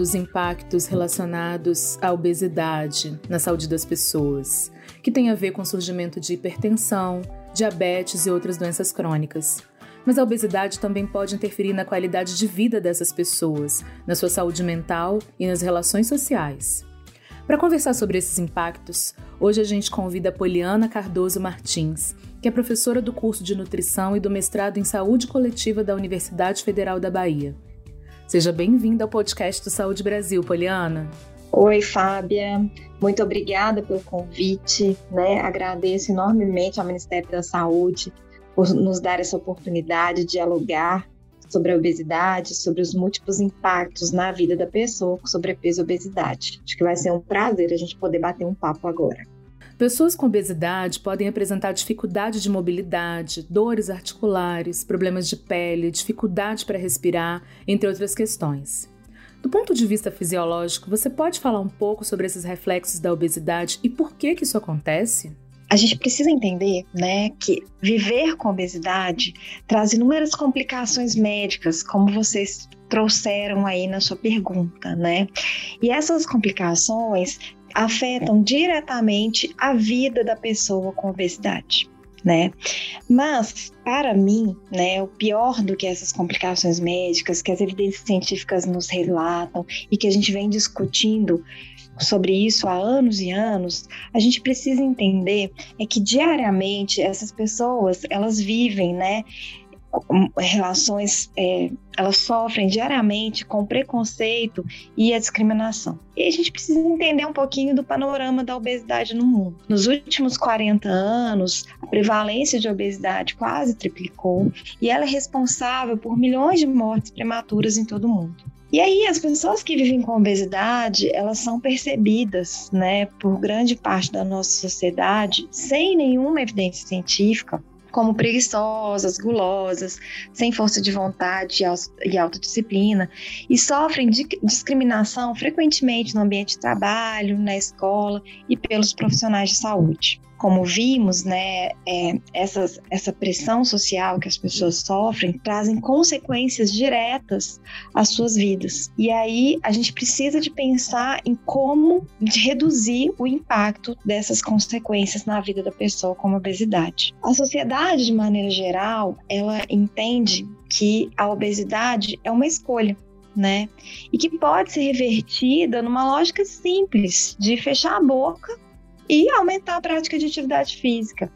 Dos impactos relacionados à obesidade na saúde das pessoas, que tem a ver com o surgimento de hipertensão, diabetes e outras doenças crônicas. Mas a obesidade também pode interferir na qualidade de vida dessas pessoas, na sua saúde mental e nas relações sociais. Para conversar sobre esses impactos, hoje a gente convida a Poliana Cardoso Martins, que é professora do curso de nutrição e do mestrado em saúde coletiva da Universidade Federal da Bahia. Seja bem-vinda ao podcast do Saúde Brasil, Poliana. Oi, Fábia. Muito obrigada pelo convite, né? Agradeço enormemente ao Ministério da Saúde por nos dar essa oportunidade de dialogar sobre a obesidade, sobre os múltiplos impactos na vida da pessoa com sobrepeso e obesidade. Acho que vai ser um prazer a gente poder bater um papo agora. Pessoas com obesidade podem apresentar dificuldade de mobilidade, dores articulares, problemas de pele, dificuldade para respirar, entre outras questões. Do ponto de vista fisiológico, você pode falar um pouco sobre esses reflexos da obesidade e por que, que isso acontece? A gente precisa entender, né, que viver com obesidade traz inúmeras complicações médicas, como vocês trouxeram aí na sua pergunta, né? E essas complicações afetam diretamente a vida da pessoa com obesidade. Né? Mas, para mim, né, o pior do que essas complicações médicas que as evidências científicas nos relatam e que a gente vem discutindo sobre isso há anos e anos, a gente precisa entender é que diariamente essas pessoas elas vivem, né, relações, é, elas sofrem diariamente com preconceito e a discriminação. E a gente precisa entender um pouquinho do panorama da obesidade no mundo. Nos últimos 40 anos, a prevalência de obesidade quase triplicou e ela é responsável por milhões de mortes prematuras em todo o mundo. E aí as pessoas que vivem com obesidade, elas são percebidas, né, por grande parte da nossa sociedade sem nenhuma evidência científica como preguiçosas, gulosas, sem força de vontade e autodisciplina, e sofrem de discriminação frequentemente no ambiente de trabalho, na escola e pelos profissionais de saúde como vimos, né, é, essas, essa pressão social que as pessoas sofrem trazem consequências diretas às suas vidas. E aí a gente precisa de pensar em como reduzir o impacto dessas consequências na vida da pessoa como a obesidade. A sociedade, de maneira geral, ela entende que a obesidade é uma escolha. Né? E que pode ser revertida numa lógica simples de fechar a boca e aumentar a prática de atividade física.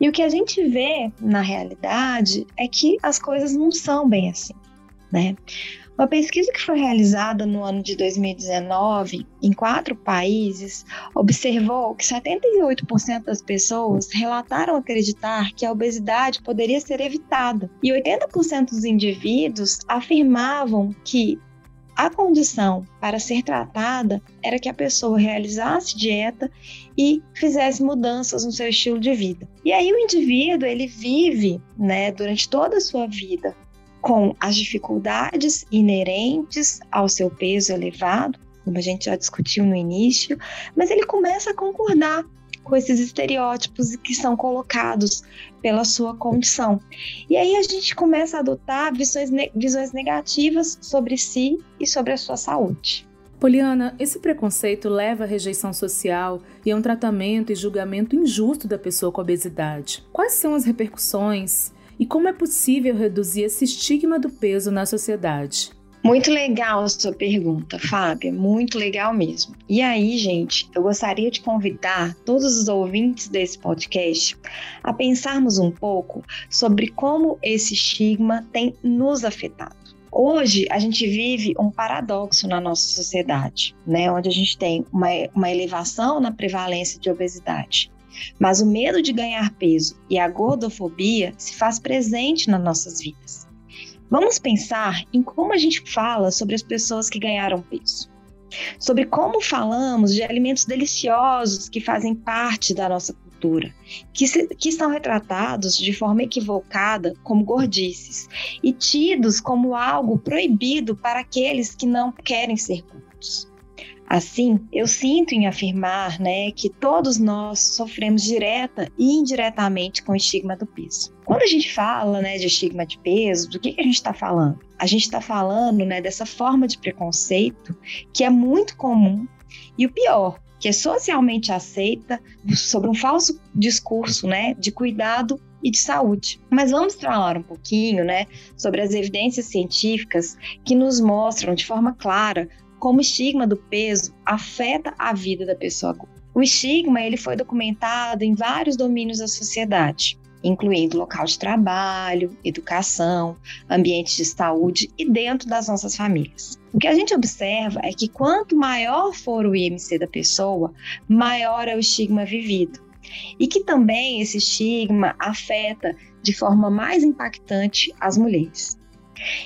E o que a gente vê na realidade é que as coisas não são bem assim, né? Uma pesquisa que foi realizada no ano de 2019 em quatro países observou que 78% das pessoas relataram acreditar que a obesidade poderia ser evitada e 80% dos indivíduos afirmavam que a condição para ser tratada era que a pessoa realizasse dieta e fizesse mudanças no seu estilo de vida. E aí o indivíduo ele vive, né, durante toda a sua vida com as dificuldades inerentes ao seu peso elevado, como a gente já discutiu no início, mas ele começa a concordar com esses estereótipos que são colocados pela sua condição. E aí a gente começa a adotar visões, visões negativas sobre si e sobre a sua saúde. Poliana, esse preconceito leva à rejeição social e a um tratamento e julgamento injusto da pessoa com obesidade. Quais são as repercussões e como é possível reduzir esse estigma do peso na sociedade? Muito legal a sua pergunta, Fábia, muito legal mesmo. E aí, gente, eu gostaria de convidar todos os ouvintes desse podcast a pensarmos um pouco sobre como esse estigma tem nos afetado. Hoje, a gente vive um paradoxo na nossa sociedade, né? Onde a gente tem uma, uma elevação na prevalência de obesidade. Mas o medo de ganhar peso e a gordofobia se faz presente nas nossas vidas. Vamos pensar em como a gente fala sobre as pessoas que ganharam peso. sobre como falamos de alimentos deliciosos que fazem parte da nossa cultura, que, se, que estão retratados de forma equivocada como gordices e tidos como algo proibido para aqueles que não querem ser cultos. Assim, eu sinto em afirmar né, que todos nós sofremos direta e indiretamente com o estigma do peso. Quando a gente fala né, de estigma de peso, do que, que a gente está falando? A gente está falando né, dessa forma de preconceito que é muito comum e o pior, que é socialmente aceita sobre um falso discurso né, de cuidado e de saúde. Mas vamos falar um pouquinho né, sobre as evidências científicas que nos mostram de forma clara como o estigma do peso afeta a vida da pessoa. O estigma ele foi documentado em vários domínios da sociedade, incluindo local de trabalho, educação, ambientes de saúde e dentro das nossas famílias. O que a gente observa é que quanto maior for o IMC da pessoa, maior é o estigma vivido. E que também esse estigma afeta de forma mais impactante as mulheres.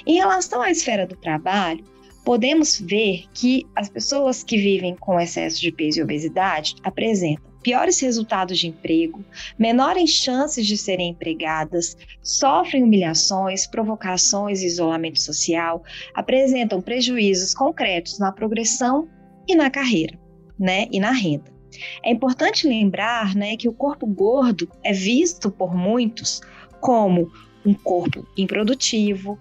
Em relação à esfera do trabalho, podemos ver que as pessoas que vivem com excesso de peso e obesidade apresentam piores resultados de emprego, menores chances de serem empregadas, sofrem humilhações, provocações e isolamento social, apresentam prejuízos concretos na progressão e na carreira, né, e na renda. É importante lembrar, né, que o corpo gordo é visto por muitos como um corpo improdutivo,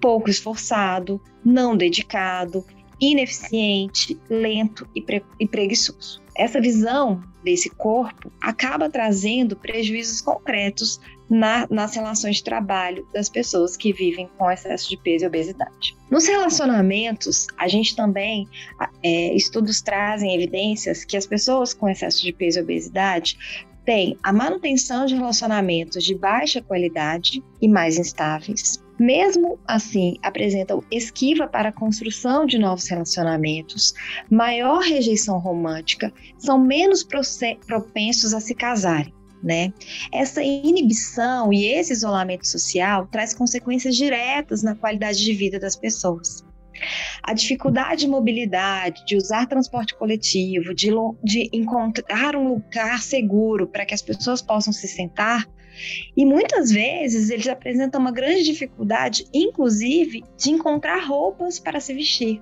pouco esforçado, não dedicado, ineficiente, lento e, pre e preguiçoso. Essa visão desse corpo acaba trazendo prejuízos concretos na, nas relações de trabalho das pessoas que vivem com excesso de peso e obesidade. Nos relacionamentos, a gente também, é, estudos trazem evidências que as pessoas com excesso de peso e obesidade têm a manutenção de relacionamentos de baixa qualidade e mais instáveis, mesmo assim, apresentam esquiva para a construção de novos relacionamentos, maior rejeição romântica, são menos propensos a se casarem. Né? Essa inibição e esse isolamento social traz consequências diretas na qualidade de vida das pessoas. A dificuldade de mobilidade, de usar transporte coletivo, de, de encontrar um lugar seguro para que as pessoas possam se sentar, e muitas vezes eles apresentam uma grande dificuldade, inclusive, de encontrar roupas para se vestir.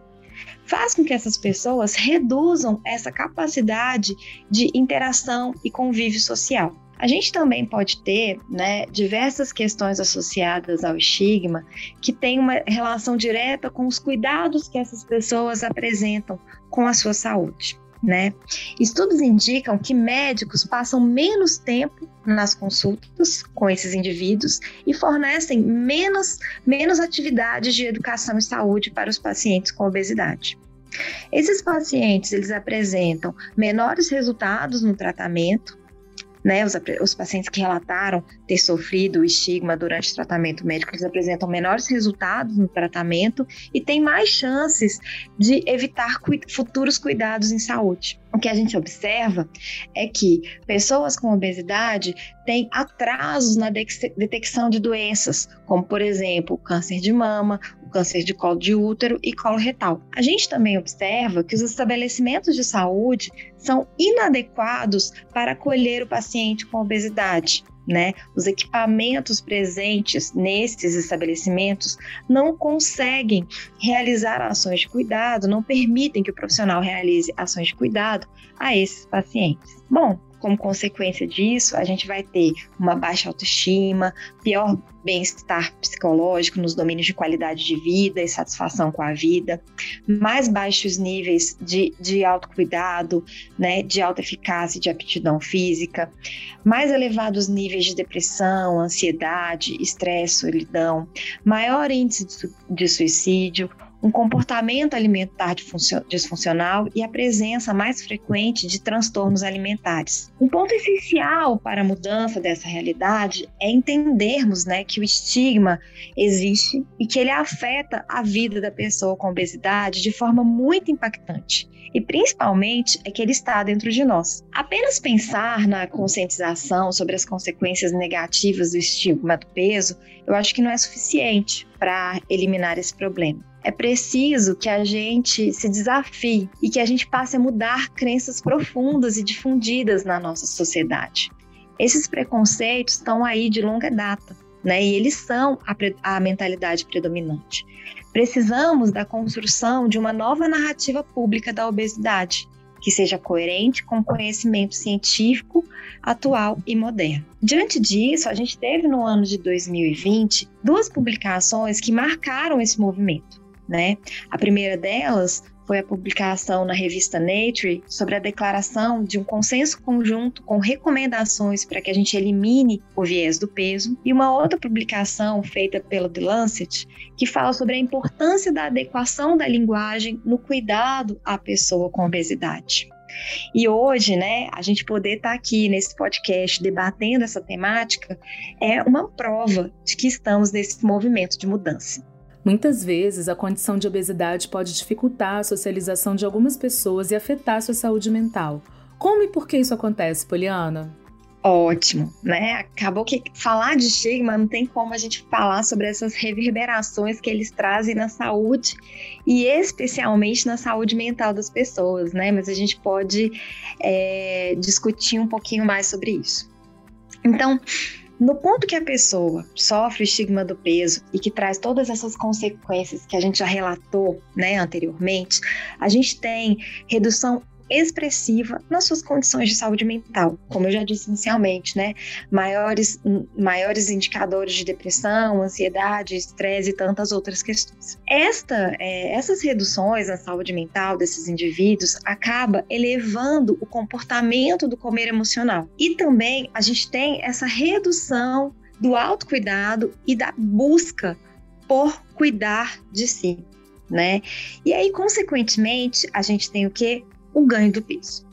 Faz com que essas pessoas reduzam essa capacidade de interação e convívio social. A gente também pode ter né, diversas questões associadas ao estigma que têm uma relação direta com os cuidados que essas pessoas apresentam com a sua saúde né? Estudos indicam que médicos passam menos tempo nas consultas com esses indivíduos e fornecem menos, menos atividades de educação e saúde para os pacientes com obesidade. Esses pacientes eles apresentam menores resultados no tratamento, né, os, os, pacientes que relataram ter sofrido estigma durante o tratamento médico, eles apresentam menores resultados no tratamento e têm mais chances de evitar cu futuros cuidados em saúde. O que a gente observa é que pessoas com obesidade têm atrasos na detecção de doenças, como, por exemplo, o câncer de mama, o câncer de colo de útero e colo retal. A gente também observa que os estabelecimentos de saúde são inadequados para acolher o paciente com obesidade. Né? Os equipamentos presentes nesses estabelecimentos não conseguem realizar ações de cuidado, não permitem que o profissional realize ações de cuidado a esses pacientes. Bom, como consequência disso, a gente vai ter uma baixa autoestima, pior bem-estar psicológico nos domínios de qualidade de vida e satisfação com a vida, mais baixos níveis de, de autocuidado, né, de alta eficácia e de aptidão física, mais elevados níveis de depressão, ansiedade, estresse, solidão, maior índice de suicídio, um comportamento alimentar disfuncional e a presença mais frequente de transtornos alimentares. Um ponto essencial para a mudança dessa realidade é entendermos né, que o estigma existe e que ele afeta a vida da pessoa com obesidade de forma muito impactante. E principalmente é que ele está dentro de nós. Apenas pensar na conscientização sobre as consequências negativas do estigma do peso, eu acho que não é suficiente para eliminar esse problema é preciso que a gente se desafie e que a gente passe a mudar crenças profundas e difundidas na nossa sociedade. Esses preconceitos estão aí de longa data, né? E eles são a, a mentalidade predominante. Precisamos da construção de uma nova narrativa pública da obesidade, que seja coerente com o conhecimento científico atual e moderno. Diante disso, a gente teve no ano de 2020 duas publicações que marcaram esse movimento. Né? A primeira delas foi a publicação na revista Nature sobre a declaração de um consenso conjunto com recomendações para que a gente elimine o viés do peso, e uma outra publicação feita pelo The Lancet que fala sobre a importância da adequação da linguagem no cuidado à pessoa com obesidade. E hoje, né, a gente poder estar tá aqui nesse podcast debatendo essa temática é uma prova de que estamos nesse movimento de mudança. Muitas vezes, a condição de obesidade pode dificultar a socialização de algumas pessoas e afetar sua saúde mental. Como e por que isso acontece, Poliana? Ótimo, né? Acabou que falar de estigma não tem como a gente falar sobre essas reverberações que eles trazem na saúde e especialmente na saúde mental das pessoas, né? Mas a gente pode é, discutir um pouquinho mais sobre isso. Então, no ponto que a pessoa sofre o estigma do peso e que traz todas essas consequências que a gente já relatou né, anteriormente, a gente tem redução expressiva nas suas condições de saúde mental, como eu já disse inicialmente, né? Maiores, maiores indicadores de depressão, ansiedade, estresse e tantas outras questões. Esta, é, essas reduções na saúde mental desses indivíduos acaba elevando o comportamento do comer emocional. E também a gente tem essa redução do autocuidado e da busca por cuidar de si, né? E aí, consequentemente, a gente tem o que? O ganho do peso.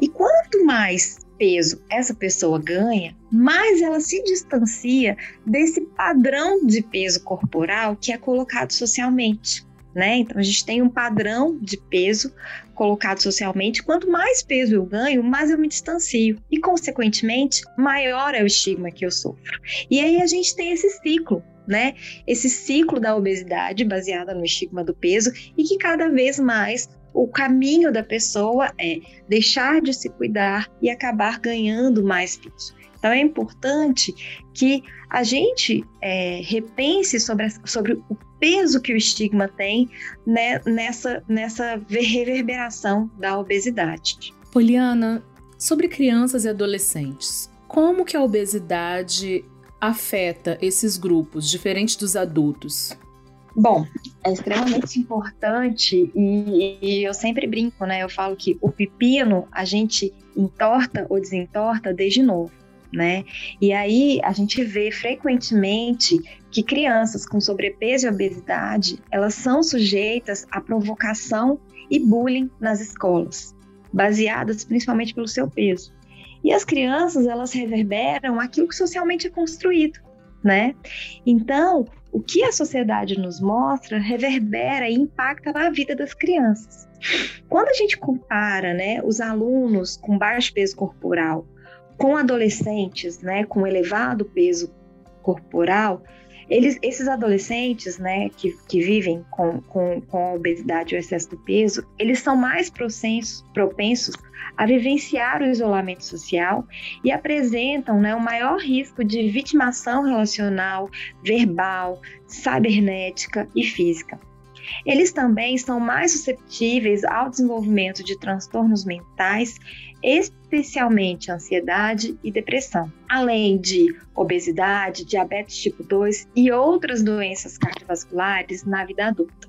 E quanto mais peso essa pessoa ganha, mais ela se distancia desse padrão de peso corporal que é colocado socialmente. Né? Então a gente tem um padrão de peso colocado socialmente. Quanto mais peso eu ganho, mais eu me distancio e, consequentemente, maior é o estigma que eu sofro. E aí a gente tem esse ciclo. Né? Esse ciclo da obesidade baseada no estigma do peso e que cada vez mais o caminho da pessoa é deixar de se cuidar e acabar ganhando mais peso. Então é importante que a gente é, repense sobre, sobre o peso que o estigma tem né, nessa, nessa reverberação da obesidade. Poliana, sobre crianças e adolescentes, como que a obesidade afeta esses grupos, diferente dos adultos? Bom, é extremamente importante e, e, eu sempre brinco, né? Eu falo que o pepino a gente entorta ou desentorta desde novo, né? E aí a gente vê frequentemente que crianças com sobrepeso e obesidade elas são sujeitas à provocação e bullying nas escolas, baseadas principalmente pelo seu peso. E as crianças elas reverberam aquilo que socialmente é construído, né? Então o que a sociedade nos mostra reverbera e impacta na vida das crianças. Quando a gente compara né, os alunos com baixo peso corporal com adolescentes né, com elevado peso corporal, eles, esses adolescentes, né, que, que vivem com, com, com a obesidade e o excesso do peso, eles são mais propensos, propensos a vivenciar o isolamento social e apresentam né, o maior risco de vitimação relacional, verbal, cibernética e física. Eles também são mais susceptíveis ao desenvolvimento de transtornos mentais, especialmente ansiedade e depressão, além de obesidade, diabetes tipo 2 e outras doenças cardiovasculares na vida adulta.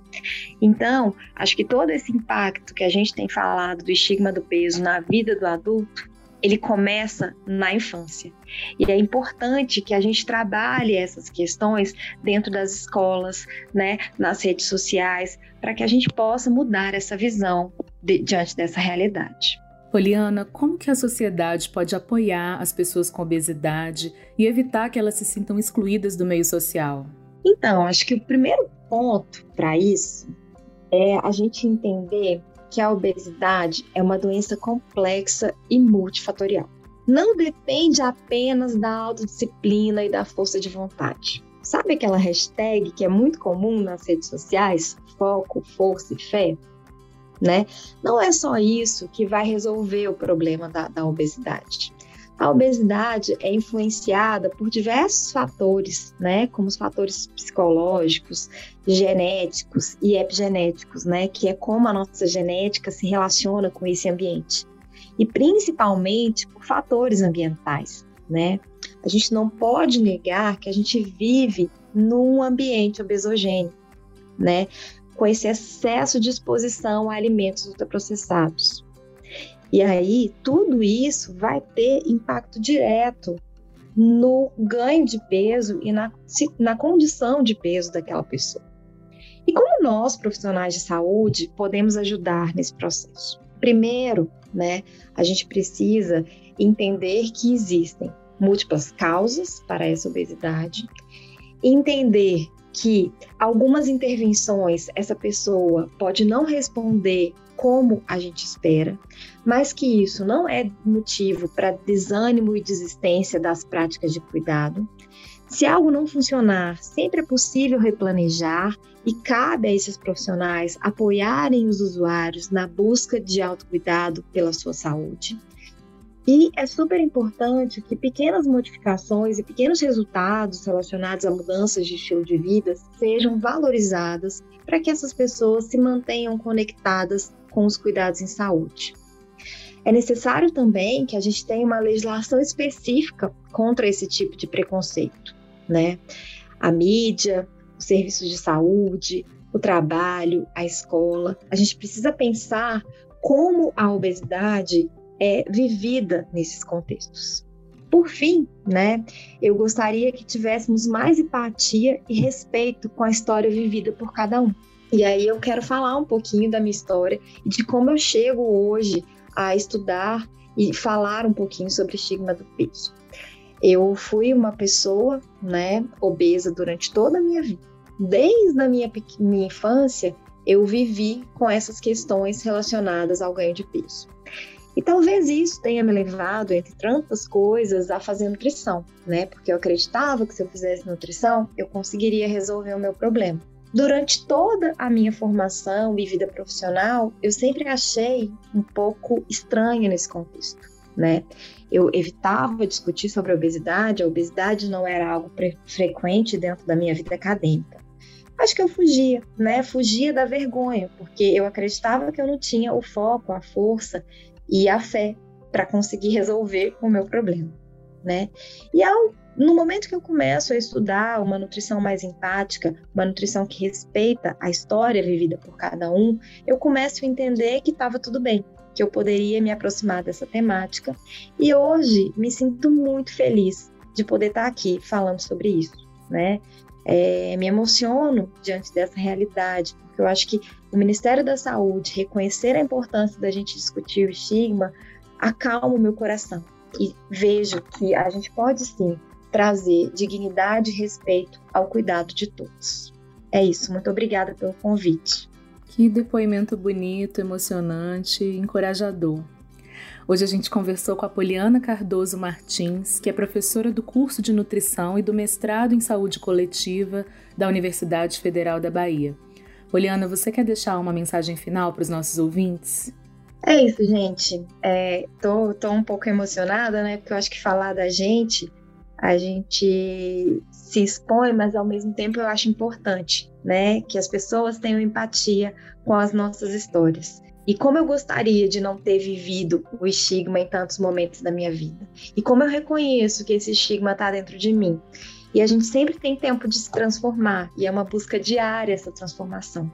Então, acho que todo esse impacto que a gente tem falado do estigma do peso na vida do adulto ele começa na infância. E é importante que a gente trabalhe essas questões dentro das escolas, né, nas redes sociais, para que a gente possa mudar essa visão de, diante dessa realidade. Poliana, como que a sociedade pode apoiar as pessoas com obesidade e evitar que elas se sintam excluídas do meio social? Então, acho que o primeiro ponto para isso é a gente entender que a obesidade é uma doença complexa e multifatorial. Não depende apenas da autodisciplina e da força de vontade. Sabe aquela hashtag que é muito comum nas redes sociais? Foco, força e fé? Né? Não é só isso que vai resolver o problema da, da obesidade. A obesidade é influenciada por diversos fatores, né, como os fatores psicológicos, genéticos e epigenéticos, né, que é como a nossa genética se relaciona com esse ambiente. E principalmente por fatores ambientais, né? A gente não pode negar que a gente vive num ambiente obesogênico, né? Com esse excesso de exposição a alimentos ultraprocessados. E aí, tudo isso vai ter impacto direto no ganho de peso e na, na condição de peso daquela pessoa. E como nós, profissionais de saúde, podemos ajudar nesse processo? Primeiro, né, a gente precisa entender que existem múltiplas causas para essa obesidade, entender que algumas intervenções essa pessoa pode não responder como a gente espera, mas que isso não é motivo para desânimo e desistência das práticas de cuidado. Se algo não funcionar, sempre é possível replanejar e cabe a esses profissionais apoiarem os usuários na busca de autocuidado pela sua saúde. E é super importante que pequenas modificações e pequenos resultados relacionados a mudanças de estilo de vida sejam valorizadas para que essas pessoas se mantenham conectadas com os cuidados em saúde. É necessário também que a gente tenha uma legislação específica contra esse tipo de preconceito, né? A mídia, os serviços de saúde, o trabalho, a escola. A gente precisa pensar como a obesidade é vivida nesses contextos. Por fim, né, eu gostaria que tivéssemos mais empatia e respeito com a história vivida por cada um. E aí eu quero falar um pouquinho da minha história e de como eu chego hoje a estudar e falar um pouquinho sobre estigma do peso. Eu fui uma pessoa, né, obesa durante toda a minha vida. Desde a minha, minha infância, eu vivi com essas questões relacionadas ao ganho de peso. E talvez isso tenha me levado, entre tantas coisas, a fazer nutrição, né? Porque eu acreditava que se eu fizesse nutrição, eu conseguiria resolver o meu problema. Durante toda a minha formação e vida profissional, eu sempre achei um pouco estranha nesse contexto, né? Eu evitava discutir sobre a obesidade, a obesidade não era algo frequente dentro da minha vida acadêmica. Acho que eu fugia, né? Fugia da vergonha, porque eu acreditava que eu não tinha o foco, a força e a fé para conseguir resolver o meu problema, né? E ao, no momento que eu começo a estudar uma nutrição mais empática, uma nutrição que respeita a história vivida por cada um, eu começo a entender que estava tudo bem, que eu poderia me aproximar dessa temática. E hoje me sinto muito feliz de poder estar aqui falando sobre isso, né? É, me emociono diante dessa realidade, eu acho que o Ministério da Saúde reconhecer a importância da gente discutir o estigma acalma o meu coração e vejo que a gente pode sim trazer dignidade e respeito ao cuidado de todos. É isso, muito obrigada pelo convite. Que depoimento bonito, emocionante e encorajador. Hoje a gente conversou com a Poliana Cardoso Martins, que é professora do curso de nutrição e do mestrado em saúde coletiva da Universidade Federal da Bahia. Poliana, você quer deixar uma mensagem final para os nossos ouvintes? É isso, gente. É, tô, tô um pouco emocionada, né? Porque eu acho que falar da gente, a gente se expõe, mas ao mesmo tempo eu acho importante, né? Que as pessoas tenham empatia com as nossas histórias. E como eu gostaria de não ter vivido o estigma em tantos momentos da minha vida. E como eu reconheço que esse estigma está dentro de mim. E a gente sempre tem tempo de se transformar, e é uma busca diária essa transformação.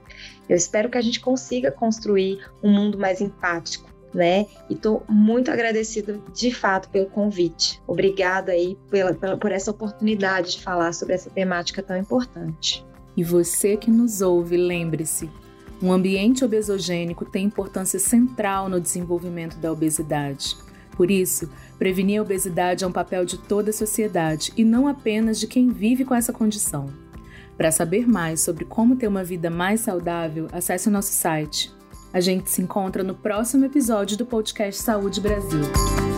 Eu espero que a gente consiga construir um mundo mais empático, né? E estou muito agradecida de fato pelo convite. Obrigada aí pela, pela, por essa oportunidade de falar sobre essa temática tão importante. E você que nos ouve, lembre-se, um ambiente obesogênico tem importância central no desenvolvimento da obesidade. Por isso, prevenir a obesidade é um papel de toda a sociedade e não apenas de quem vive com essa condição. Para saber mais sobre como ter uma vida mais saudável, acesse o nosso site. A gente se encontra no próximo episódio do podcast Saúde Brasil.